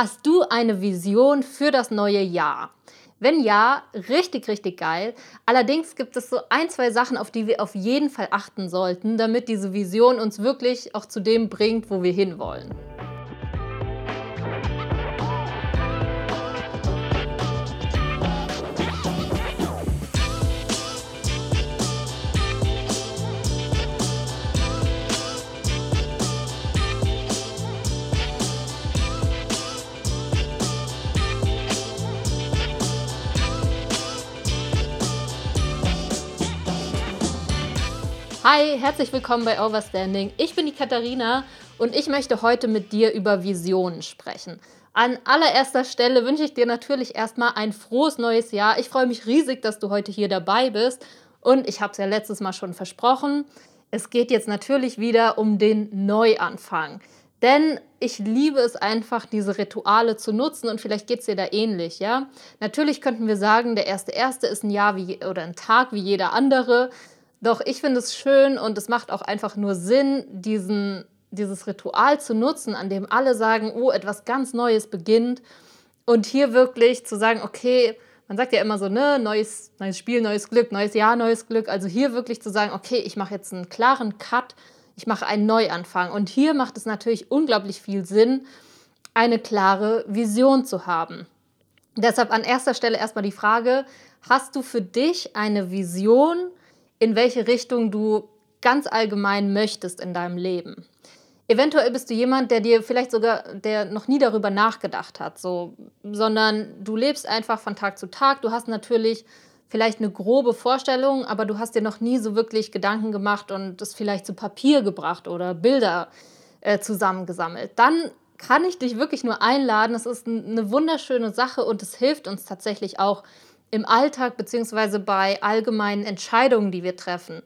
Hast du eine Vision für das neue Jahr? Wenn ja, richtig, richtig geil. Allerdings gibt es so ein, zwei Sachen, auf die wir auf jeden Fall achten sollten, damit diese Vision uns wirklich auch zu dem bringt, wo wir hinwollen. Hi, herzlich willkommen bei Overstanding. Ich bin die Katharina und ich möchte heute mit dir über Visionen sprechen. An allererster Stelle wünsche ich dir natürlich erstmal ein frohes neues Jahr. Ich freue mich riesig, dass du heute hier dabei bist und ich habe es ja letztes Mal schon versprochen. Es geht jetzt natürlich wieder um den Neuanfang. Denn ich liebe es einfach, diese Rituale zu nutzen und vielleicht geht es dir da ähnlich, ja? Natürlich könnten wir sagen, der erste erste ist ein Jahr wie oder ein Tag wie jeder andere. Doch ich finde es schön und es macht auch einfach nur Sinn, diesen, dieses Ritual zu nutzen, an dem alle sagen, oh, etwas ganz Neues beginnt. Und hier wirklich zu sagen, okay, man sagt ja immer so, ne, neues, neues Spiel, neues Glück, neues Jahr, neues Glück. Also hier wirklich zu sagen, okay, ich mache jetzt einen klaren Cut, ich mache einen Neuanfang. Und hier macht es natürlich unglaublich viel Sinn, eine klare Vision zu haben. Deshalb an erster Stelle erstmal die Frage, hast du für dich eine Vision, in welche Richtung du ganz allgemein möchtest in deinem Leben. Eventuell bist du jemand, der dir vielleicht sogar, der noch nie darüber nachgedacht hat, so, sondern du lebst einfach von Tag zu Tag. Du hast natürlich vielleicht eine grobe Vorstellung, aber du hast dir noch nie so wirklich Gedanken gemacht und das vielleicht zu Papier gebracht oder Bilder äh, zusammengesammelt. Dann kann ich dich wirklich nur einladen. Es ist eine wunderschöne Sache und es hilft uns tatsächlich auch, im Alltag beziehungsweise bei allgemeinen Entscheidungen, die wir treffen.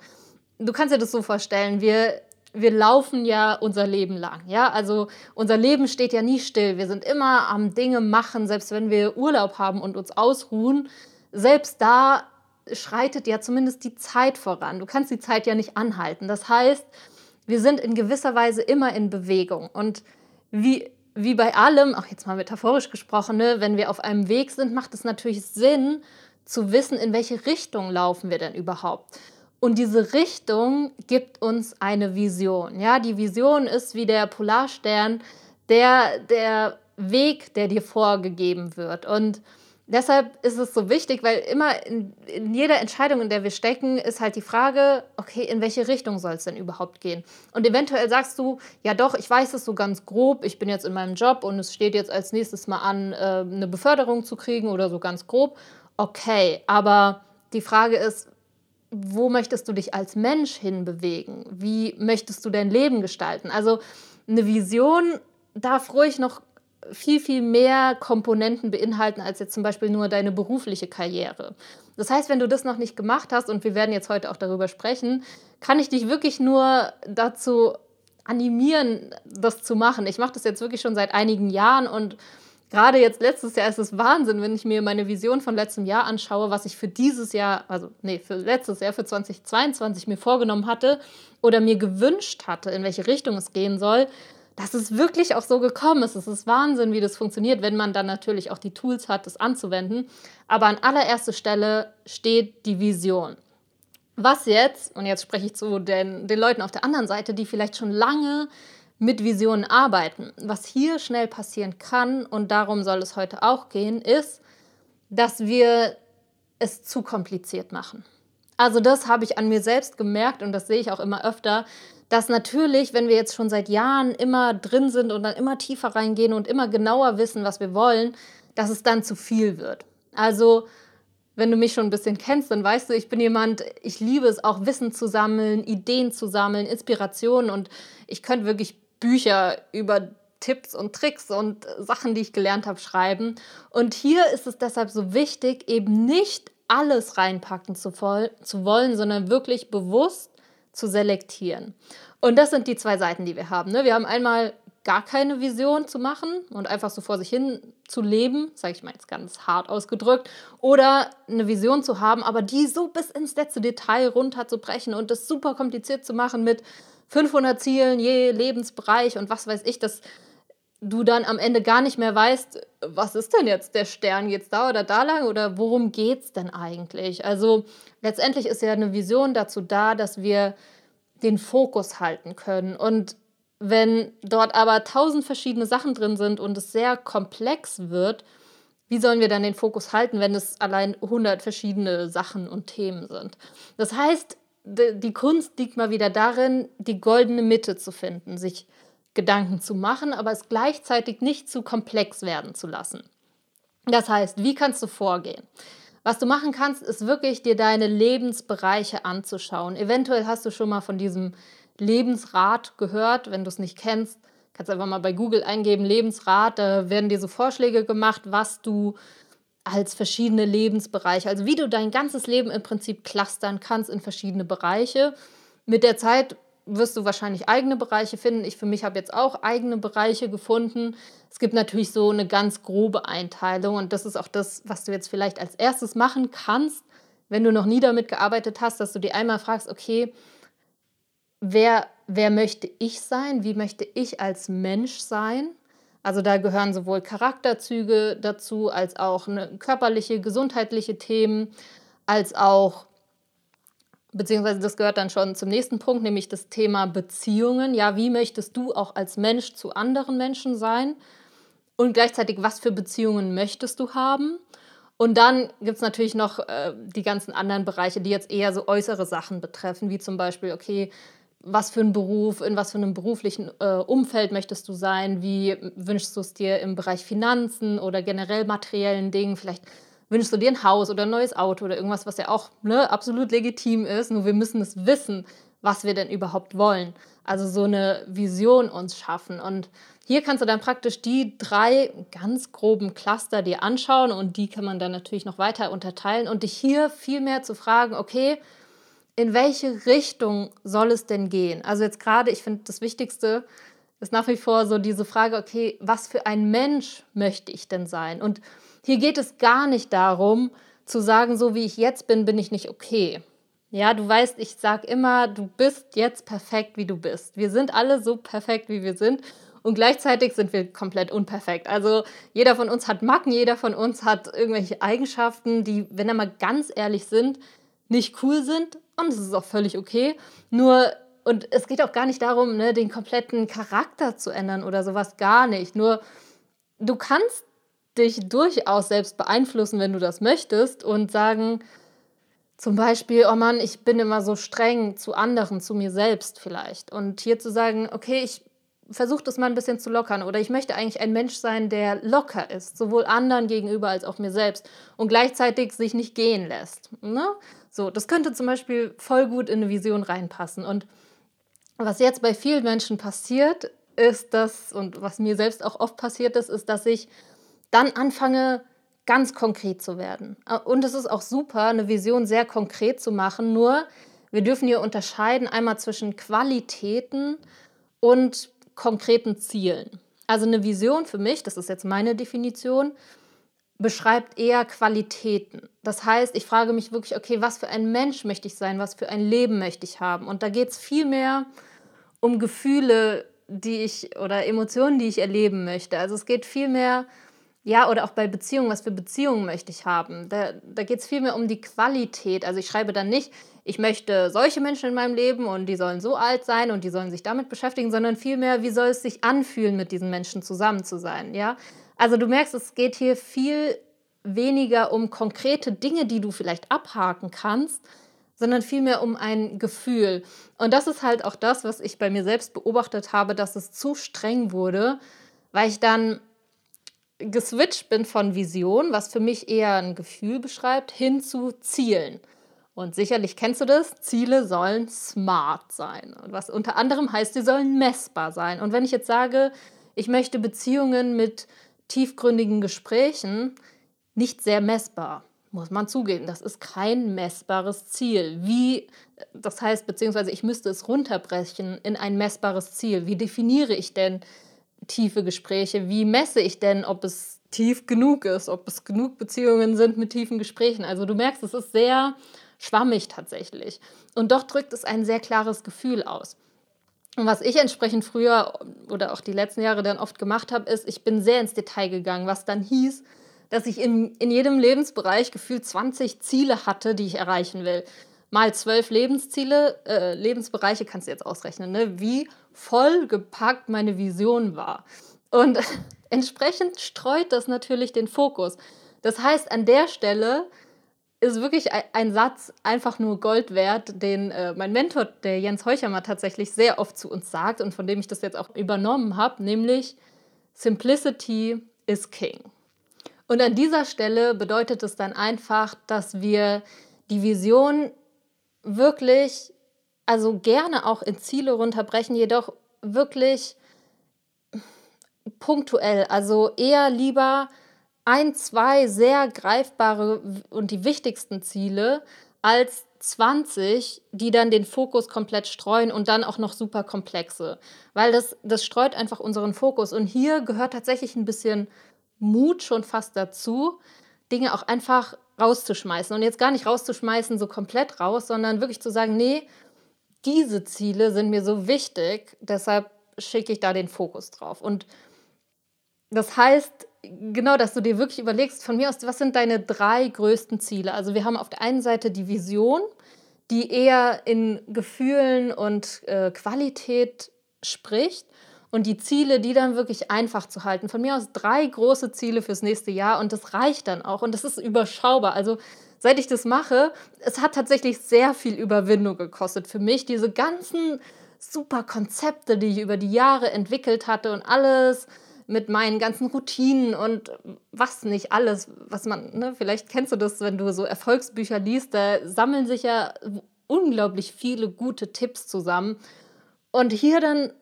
Du kannst dir das so vorstellen, wir, wir laufen ja unser Leben lang. Ja? Also unser Leben steht ja nie still. Wir sind immer am Dinge machen, selbst wenn wir Urlaub haben und uns ausruhen. Selbst da schreitet ja zumindest die Zeit voran. Du kannst die Zeit ja nicht anhalten. Das heißt, wir sind in gewisser Weise immer in Bewegung. Und wie wie bei allem, auch jetzt mal metaphorisch gesprochen, ne, wenn wir auf einem Weg sind, macht es natürlich Sinn zu wissen, in welche Richtung laufen wir denn überhaupt. Und diese Richtung gibt uns eine Vision. Ja, die Vision ist wie der Polarstern, der, der Weg, der dir vorgegeben wird. Und deshalb ist es so wichtig, weil immer in, in, jeder Entscheidung, in der wir stecken, ist halt die Frage, okay, in welche Richtung soll es denn überhaupt gehen? Und eventuell sagst du, ja doch, ich weiß es so ganz grob, ich bin jetzt in meinem Job und es steht jetzt als nächstes mal an, äh, eine Beförderung zu kriegen oder so ganz grob. Okay, aber die Frage ist, wo möchtest du dich als Mensch hinbewegen? Wie möchtest du dein Leben gestalten? Also eine Vision darf ruhig noch viel, viel mehr Komponenten beinhalten als jetzt zum Beispiel nur deine berufliche Karriere. Das heißt, wenn du das noch nicht gemacht hast, und wir werden jetzt heute auch darüber sprechen, kann ich dich wirklich nur dazu animieren, das zu machen. Ich mache das jetzt wirklich schon seit einigen Jahren und gerade jetzt letztes Jahr ist es Wahnsinn, wenn ich mir meine Vision von letztem Jahr anschaue, was ich für dieses Jahr, also nee, für letztes Jahr, für 2022 mir vorgenommen hatte oder mir gewünscht hatte, in welche Richtung es gehen soll dass es wirklich auch so gekommen ist. Es ist Wahnsinn, wie das funktioniert, wenn man dann natürlich auch die Tools hat, das anzuwenden. Aber an allererster Stelle steht die Vision. Was jetzt, und jetzt spreche ich zu den, den Leuten auf der anderen Seite, die vielleicht schon lange mit Visionen arbeiten. Was hier schnell passieren kann, und darum soll es heute auch gehen, ist, dass wir es zu kompliziert machen. Also das habe ich an mir selbst gemerkt und das sehe ich auch immer öfter, dass natürlich, wenn wir jetzt schon seit Jahren immer drin sind und dann immer tiefer reingehen und immer genauer wissen, was wir wollen, dass es dann zu viel wird. Also, wenn du mich schon ein bisschen kennst, dann weißt du, ich bin jemand, ich liebe es auch, Wissen zu sammeln, Ideen zu sammeln, Inspirationen und ich könnte wirklich Bücher über Tipps und Tricks und Sachen, die ich gelernt habe, schreiben. Und hier ist es deshalb so wichtig, eben nicht alles reinpacken zu, zu wollen, sondern wirklich bewusst zu selektieren. Und das sind die zwei Seiten, die wir haben. Ne? Wir haben einmal gar keine Vision zu machen und einfach so vor sich hin zu leben, sage ich mal jetzt ganz hart ausgedrückt, oder eine Vision zu haben, aber die so bis ins letzte Detail runterzubrechen und das super kompliziert zu machen mit 500 Zielen je Lebensbereich und was weiß ich, das du dann am Ende gar nicht mehr weißt, was ist denn jetzt der Stern? Geht's da oder da lang oder worum geht's denn eigentlich? Also letztendlich ist ja eine Vision dazu da, dass wir den Fokus halten können. Und wenn dort aber tausend verschiedene Sachen drin sind und es sehr komplex wird, wie sollen wir dann den Fokus halten, wenn es allein 100 verschiedene Sachen und Themen sind? Das heißt, die Kunst liegt mal wieder darin, die goldene Mitte zu finden, sich Gedanken zu machen, aber es gleichzeitig nicht zu komplex werden zu lassen. Das heißt, wie kannst du vorgehen? Was du machen kannst, ist wirklich dir deine Lebensbereiche anzuschauen. Eventuell hast du schon mal von diesem Lebensrat gehört. Wenn du es nicht kennst, kannst du einfach mal bei Google eingeben, Lebensrat. Da werden dir so Vorschläge gemacht, was du als verschiedene Lebensbereiche, also wie du dein ganzes Leben im Prinzip clustern kannst in verschiedene Bereiche. Mit der Zeit wirst du wahrscheinlich eigene Bereiche finden. Ich für mich habe jetzt auch eigene Bereiche gefunden. Es gibt natürlich so eine ganz grobe Einteilung und das ist auch das, was du jetzt vielleicht als erstes machen kannst, wenn du noch nie damit gearbeitet hast, dass du dir einmal fragst, okay, wer, wer möchte ich sein? Wie möchte ich als Mensch sein? Also da gehören sowohl Charakterzüge dazu, als auch eine körperliche, gesundheitliche Themen, als auch beziehungsweise das gehört dann schon zum nächsten Punkt, nämlich das Thema Beziehungen. Ja, wie möchtest du auch als Mensch zu anderen Menschen sein? Und gleichzeitig, was für Beziehungen möchtest du haben? Und dann gibt es natürlich noch äh, die ganzen anderen Bereiche, die jetzt eher so äußere Sachen betreffen, wie zum Beispiel, okay, was für einen Beruf, in was für einem beruflichen äh, Umfeld möchtest du sein? Wie wünschst du es dir im Bereich Finanzen oder generell materiellen Dingen? Vielleicht wünschst du dir ein Haus oder ein neues Auto oder irgendwas, was ja auch ne, absolut legitim ist. Nur wir müssen es wissen, was wir denn überhaupt wollen. Also so eine Vision uns schaffen. Und hier kannst du dann praktisch die drei ganz groben Cluster dir anschauen und die kann man dann natürlich noch weiter unterteilen und dich hier viel mehr zu fragen, okay, in welche Richtung soll es denn gehen? Also jetzt gerade, ich finde das Wichtigste ist nach wie vor so diese Frage, okay, was für ein Mensch möchte ich denn sein? Und hier geht es gar nicht darum, zu sagen, so wie ich jetzt bin, bin ich nicht okay. Ja, du weißt, ich sage immer, du bist jetzt perfekt, wie du bist. Wir sind alle so perfekt, wie wir sind. Und gleichzeitig sind wir komplett unperfekt. Also jeder von uns hat Macken, jeder von uns hat irgendwelche Eigenschaften, die, wenn wir mal ganz ehrlich sind, nicht cool sind. Und es ist auch völlig okay. Nur, und es geht auch gar nicht darum, ne, den kompletten Charakter zu ändern oder sowas, gar nicht. Nur, du kannst dich durchaus selbst beeinflussen, wenn du das möchtest und sagen, zum Beispiel, oh Mann, ich bin immer so streng zu anderen, zu mir selbst vielleicht. Und hier zu sagen, okay, ich versuche das mal ein bisschen zu lockern oder ich möchte eigentlich ein Mensch sein, der locker ist, sowohl anderen gegenüber als auch mir selbst und gleichzeitig sich nicht gehen lässt. Ne? So, das könnte zum Beispiel voll gut in eine Vision reinpassen. Und was jetzt bei vielen Menschen passiert, ist das, und was mir selbst auch oft passiert ist, ist, dass ich dann anfange, ganz konkret zu werden. Äh, und es ist auch super, eine Vision sehr konkret zu machen, nur wir dürfen hier unterscheiden einmal zwischen Qualitäten und konkreten Zielen. Also eine Vision für mich, das ist jetzt meine Definition, beschreibt eher Qualitäten. Das heißt, ich frage mich wirklich, okay, was für ein Mensch möchte ich sein, was für ein Leben möchte ich haben? Und da geht es viel mehr um Gefühle, die ich oder Emotionen, die ich erleben möchte. Also es geht viel mehr ja, oder auch bei Beziehungen, was für Beziehungen möchte ich haben? Da, da geht es vielmehr um die Qualität. Also ich schreibe dann nicht, ich möchte solche Menschen in meinem Leben und die sollen so alt sein und die sollen sich damit beschäftigen, sondern vielmehr, wie soll es sich anfühlen, mit diesen Menschen zusammen zu sein, ja? Also du merkst, es geht hier viel weniger um konkrete Dinge, die du vielleicht abhaken kannst, sondern vielmehr um ein Gefühl. Und das ist halt auch das, was ich bei mir selbst beobachtet habe, dass es zu streng wurde, weil ich dann geswitcht bin von Vision, was für mich eher ein Gefühl beschreibt, hin zu Zielen. Und sicherlich kennst du das, Ziele sollen smart sein. Und was unter anderem heißt, sie sollen messbar sein. Und wenn ich jetzt sage, ich möchte Beziehungen mit tiefgründigen Gesprächen, nicht sehr messbar, muss man zugeben. Das ist kein messbares Ziel. Wie, das heißt, beziehungsweise ich müsste es runterbrechen in ein messbares Ziel. Wie definiere ich denn tiefe Gespräche? Wie messe ich denn, ob es tief genug ist, ob es genug Beziehungen sind mit tiefen Gesprächen? Also du merkst, es ist sehr schwammig tatsächlich. Und doch drückt es ein sehr klares Gefühl aus. Und was ich entsprechend früher oder auch die letzten Jahre dann oft gemacht habe, ist, ich bin sehr ins Detail gegangen, was dann hieß, dass ich in, in jedem Lebensbereich gefühlt 20 Ziele hatte, die ich erreichen will. Mal zwölf Lebensziele, äh, Lebensbereiche kannst du jetzt ausrechnen, ne? wie vollgepackt meine Vision war. Und entsprechend streut das natürlich den Fokus. Das heißt, an der Stelle ist wirklich ein Satz einfach nur Gold wert, den äh, mein Mentor, der Jens Heuchermer, tatsächlich sehr oft zu uns sagt und von dem ich das jetzt auch übernommen habe, nämlich Simplicity is King. Und an dieser Stelle bedeutet es dann einfach, dass wir die Vision wirklich, also gerne auch in Ziele runterbrechen, jedoch wirklich punktuell, also eher lieber ein, zwei sehr greifbare und die wichtigsten Ziele als 20, die dann den Fokus komplett streuen und dann auch noch super komplexe. Weil das, das streut einfach unseren Fokus. Und hier gehört tatsächlich ein bisschen Mut schon fast dazu, Dinge auch einfach rauszuschmeißen. Und jetzt gar nicht rauszuschmeißen, so komplett raus, sondern wirklich zu sagen, nee, diese Ziele sind mir so wichtig, deshalb schicke ich da den Fokus drauf. Und das heißt, genau, dass du dir wirklich überlegst, von mir aus, was sind deine drei größten Ziele? Also wir haben auf der einen Seite die Vision, die eher in Gefühlen und äh, Qualität spricht und die Ziele, die dann wirklich einfach zu halten. Von mir aus drei große Ziele fürs nächste Jahr und das reicht dann auch und das ist überschaubar. Also seit ich das mache, es hat tatsächlich sehr viel Überwindung gekostet für mich, diese ganzen super Konzepte, die ich über die Jahre entwickelt hatte und alles mit meinen ganzen Routinen und was nicht alles, was man, ne, vielleicht kennst du das, wenn du so Erfolgsbücher liest, da sammeln sich ja unglaublich viele gute Tipps zusammen. Und hier dann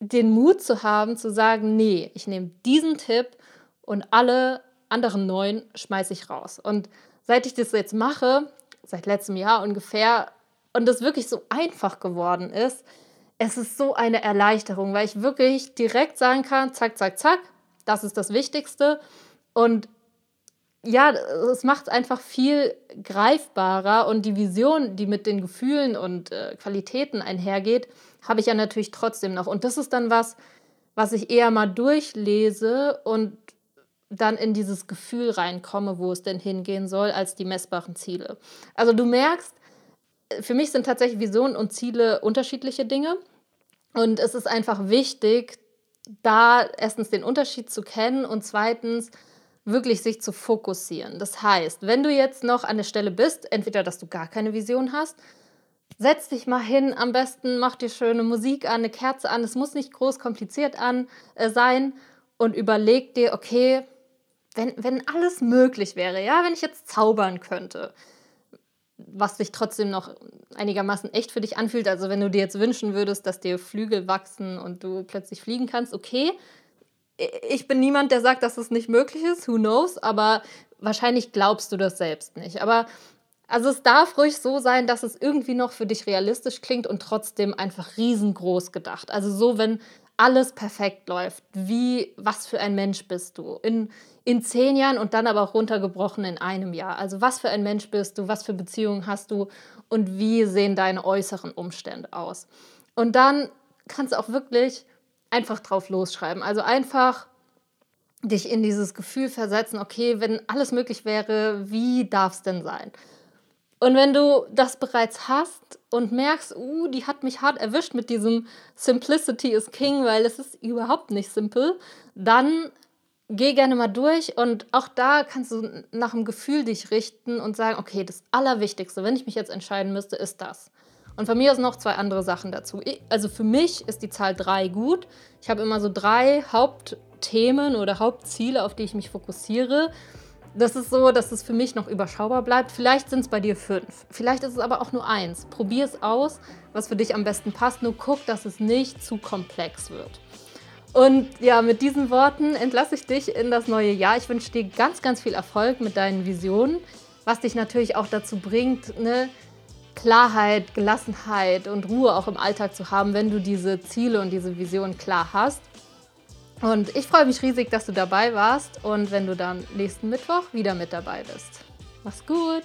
den Mut zu haben, zu sagen, nee, ich nehme diesen Tipp und alle anderen neun schmeiße ich raus. Und seit ich das jetzt mache, seit letztem Jahr ungefähr, und das wirklich so einfach geworden ist, es ist so eine Erleichterung, weil ich wirklich direkt sagen kann, zack, zack, zack, das ist das Wichtigste. Und ja, es macht es einfach viel greifbarer und die Vision, die mit den Gefühlen und äh, Qualitäten einhergeht, habe ich ja natürlich trotzdem noch. Und das ist dann was, was ich eher mal durchlese und dann in dieses Gefühl reinkomme, wo es denn hingehen soll, als die messbaren Ziele. Also du merkst, für mich sind tatsächlich Visionen und Ziele unterschiedliche Dinge. Und es ist einfach wichtig, da erstens den Unterschied zu kennen und zweitens wirklich sich zu fokussieren. Das heißt, wenn du jetzt noch an der Stelle bist, entweder dass du gar keine Vision hast, setz dich mal hin, am besten mach dir schöne Musik an, eine Kerze an, es muss nicht groß kompliziert an, äh, sein und überleg dir, okay, wenn, wenn alles möglich wäre, ja, wenn ich jetzt zaubern könnte, was sich trotzdem noch einigermaßen echt für dich anfühlt. Also wenn du dir jetzt wünschen würdest, dass dir Flügel wachsen und du plötzlich fliegen kannst, okay. Ich bin niemand, der sagt, dass es nicht möglich ist, who knows, aber wahrscheinlich glaubst du das selbst nicht. Aber also es darf ruhig so sein, dass es irgendwie noch für dich realistisch klingt und trotzdem einfach riesengroß gedacht. Also so, wenn alles perfekt läuft, wie, was für ein Mensch bist du? In, in zehn Jahren und dann aber auch runtergebrochen in einem Jahr. Also was für ein Mensch bist du, was für Beziehungen hast du und wie sehen deine äußeren Umstände aus. Und dann kannst du auch wirklich einfach drauf losschreiben. Also einfach dich in dieses Gefühl versetzen, okay, wenn alles möglich wäre, wie darf es denn sein? Und wenn du das bereits hast und merkst, uh, die hat mich hart erwischt mit diesem Simplicity is King, weil es ist überhaupt nicht simpel, dann geh gerne mal durch und auch da kannst du nach dem Gefühl dich richten und sagen, okay, das Allerwichtigste, wenn ich mich jetzt entscheiden müsste, ist das. Und von mir aus noch zwei andere Sachen dazu. Also für mich ist die Zahl 3 gut. Ich habe immer so drei Hauptthemen oder Hauptziele, auf die ich mich fokussiere. Das ist so, dass es für mich noch überschaubar bleibt. Vielleicht sind es bei dir fünf. Vielleicht ist es aber auch nur eins. Probier es aus, was für dich am besten passt. Nur guck, dass es nicht zu komplex wird. Und ja, mit diesen Worten entlasse ich dich in das neue Jahr. Ich wünsche dir ganz, ganz viel Erfolg mit deinen Visionen, was dich natürlich auch dazu bringt, eine Klarheit, Gelassenheit und Ruhe auch im Alltag zu haben, wenn du diese Ziele und diese Visionen klar hast. Und ich freue mich riesig, dass du dabei warst und wenn du dann nächsten Mittwoch wieder mit dabei bist. Mach's gut!